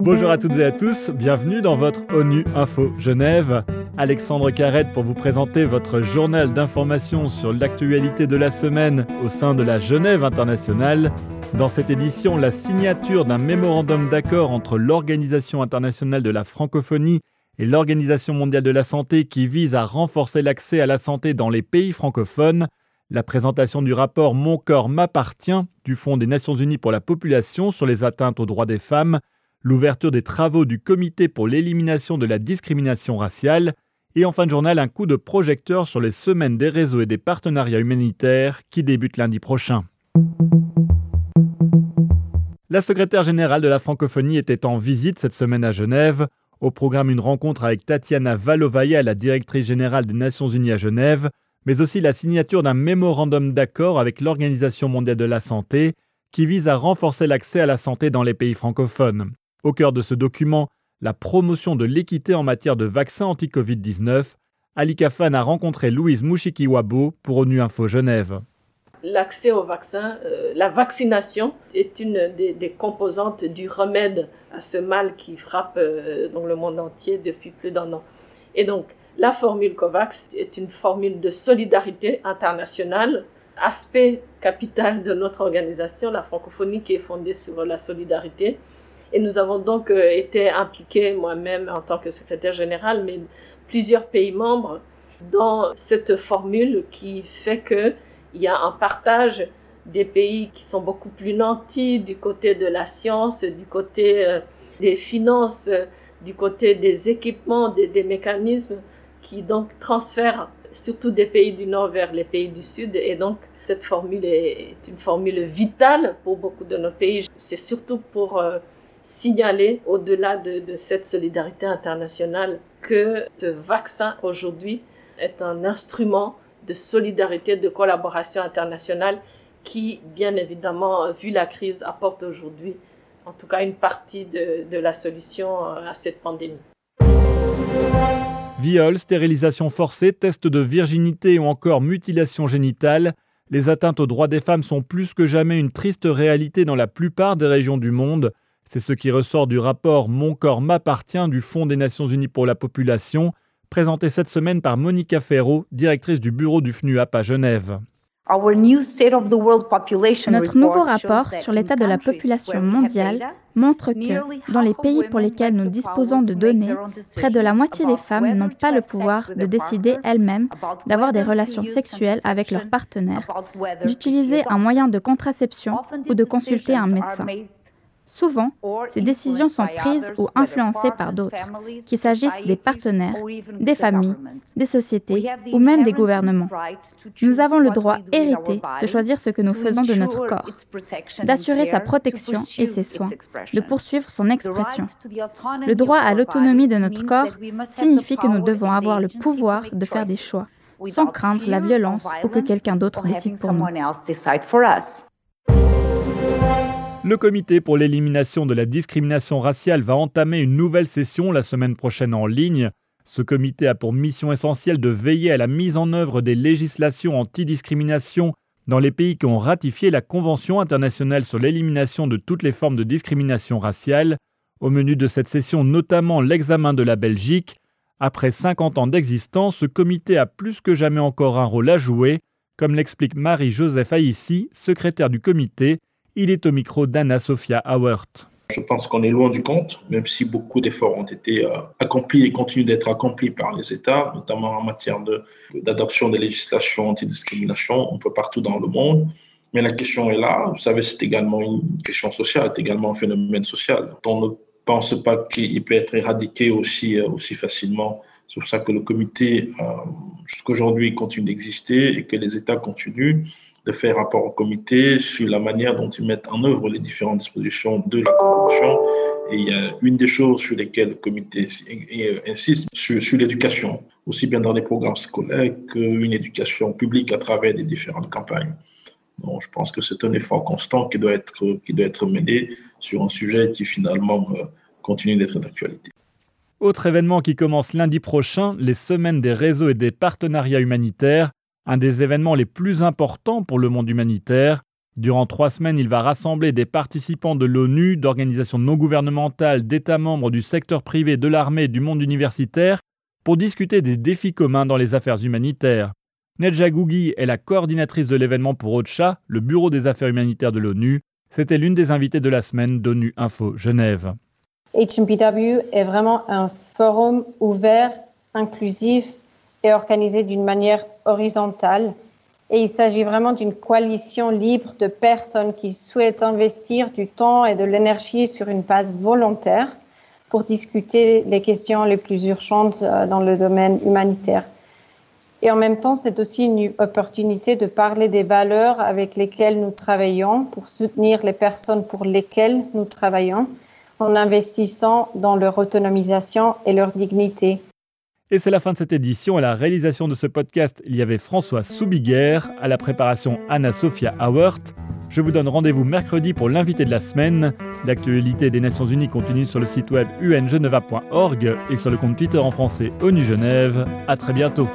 Bonjour à toutes et à tous, bienvenue dans votre ONU Info Genève. Alexandre Carrette pour vous présenter votre journal d'information sur l'actualité de la semaine au sein de la Genève internationale. Dans cette édition, la signature d'un mémorandum d'accord entre l'Organisation internationale de la francophonie et l'Organisation mondiale de la santé qui vise à renforcer l'accès à la santé dans les pays francophones, la présentation du rapport Mon corps m'appartient du Fonds des Nations Unies pour la population sur les atteintes aux droits des femmes, l'ouverture des travaux du Comité pour l'élimination de la discrimination raciale, et en fin de journal un coup de projecteur sur les semaines des réseaux et des partenariats humanitaires qui débutent lundi prochain. La secrétaire générale de la francophonie était en visite cette semaine à Genève. Au programme, une rencontre avec Tatiana Valovaya, la directrice générale des Nations Unies à Genève, mais aussi la signature d'un mémorandum d'accord avec l'Organisation mondiale de la santé qui vise à renforcer l'accès à la santé dans les pays francophones. Au cœur de ce document, la promotion de l'équité en matière de vaccins anti-Covid-19. Ali Kafan a rencontré Louise Mouchikiwabo pour ONU Info Genève. L'accès au vaccin, euh, la vaccination est une des, composantes du remède à ce mal qui frappe euh, le monde entier depuis plus d'un an. Et donc, la formule COVAX est une formule de solidarité internationale, aspect capital de notre organisation, la francophonie qui est fondée sur la solidarité. Et nous avons donc euh, été impliqués, moi-même en tant que secrétaire général, mais plusieurs pays membres, dans cette formule qui fait qu'il y a un partage des pays qui sont beaucoup plus nantis du côté de la science, du côté euh, des finances, du côté des équipements, des, mécanismes qui donc transfèrent surtout des pays du Nord vers les pays du Sud. Et donc, cette formule est une formule vitale pour beaucoup de nos pays. C'est surtout pour euh, signaler, au-delà de, cette solidarité internationale, que ce vaccin aujourd'hui est un instrument de solidarité, de collaboration internationale qui, bien évidemment, vu la crise, apporte aujourd'hui, en tout cas, une partie de, de la solution euh, à cette pandémie. Viol, stérilisation forcée, test de virginité ou encore mutilation génitale, les atteintes aux droits des femmes sont plus que jamais une triste réalité dans la plupart des régions du monde. C'est ce qui ressort du rapport Mon corps m'appartient du Fonds des Nations Unies pour la population, présenté cette semaine par Monica Ferro, directrice du bureau du FNUAP à Genève. Notre nouveau rapport sur l'état de la population mondiale montre que, dans les pays pour lesquels nous disposons de données, près de la moitié des femmes n'ont pas le pouvoir de décider elles-mêmes d'avoir des relations sexuelles avec leur partenaire, d'utiliser un moyen de contraception ou de consulter un médecin. Souvent, ces décisions sont prises ou influencées par d'autres, qu'il s'agisse des partenaires, des familles, des sociétés ou même des gouvernements. Nous avons le droit hérité de choisir ce que nous faisons de notre corps, d'assurer sa protection et ses soins, de poursuivre son expression. Le droit à l'autonomie de notre corps signifie que nous devons avoir le pouvoir de faire des choix, sans craindre la violence ou que quelqu'un d'autre décide pour nous. Le comité pour l'élimination de la discrimination raciale va entamer une nouvelle session la semaine prochaine en ligne. Ce comité a pour mission essentielle de veiller à la mise en œuvre des législations anti-discrimination dans les pays qui ont ratifié la Convention internationale sur l'élimination de toutes les formes de discrimination raciale. Au menu de cette session, notamment l'examen de la Belgique. Après 50 ans d'existence, ce comité a plus que jamais encore un rôle à jouer, comme l'explique Marie-Joseph Aïssi, secrétaire du comité, il est au micro d'Anna Sophia Hauert. Je pense qu'on est loin du compte, même si beaucoup d'efforts ont été euh, accomplis et continuent d'être accomplis par les États, notamment en matière d'adoption des législations anti-discrimination un peu partout dans le monde. Mais la question est là. Vous savez, c'est également une question sociale, c'est également un phénomène social. On ne pense pas qu'il peut être éradiqué aussi, euh, aussi facilement. C'est pour ça que le comité, euh, jusqu'aujourd'hui, continue d'exister et que les États continuent de faire rapport au comité sur la manière dont ils mettent en œuvre les différentes dispositions de la Convention. Et il y a une des choses sur lesquelles le comité insiste, sur, sur l'éducation, aussi bien dans les programmes scolaires qu'une éducation publique à travers des différentes campagnes. Donc, je pense que c'est un effort constant qui doit être, qui doit être mené sur un sujet qui finalement euh, continue d'être d'actualité. Autre événement qui commence lundi prochain, les semaines des réseaux et des partenariats humanitaires un des événements les plus importants pour le monde humanitaire. Durant trois semaines, il va rassembler des participants de l'ONU, d'organisations non gouvernementales, d'États membres du secteur privé, de l'armée, du monde universitaire, pour discuter des défis communs dans les affaires humanitaires. Nedja Gougi est la coordinatrice de l'événement pour OCHA, le Bureau des affaires humanitaires de l'ONU. C'était l'une des invitées de la semaine d'ONU Info Genève. HMPW est vraiment un forum ouvert, inclusif et organisé d'une manière horizontale et il s'agit vraiment d'une coalition libre de personnes qui souhaitent investir du temps et de l'énergie sur une base volontaire pour discuter les questions les plus urgentes euh, dans le domaine humanitaire. Et en même temps, c'est aussi une opportunité de parler des valeurs avec lesquelles nous travaillons pour soutenir les personnes pour lesquelles nous travaillons en investissant dans leur autonomisation et leur dignité. Et c'est la fin de cette édition. À la réalisation de ce podcast, il y avait François Soubiguer, à la préparation Anna-Sophia Hauert. Je vous donne rendez-vous mercredi pour l'invité de la semaine. L'actualité des Nations Unies continue sur le site web ungeneva.org et sur le compte Twitter en français ONU Genève. À très bientôt.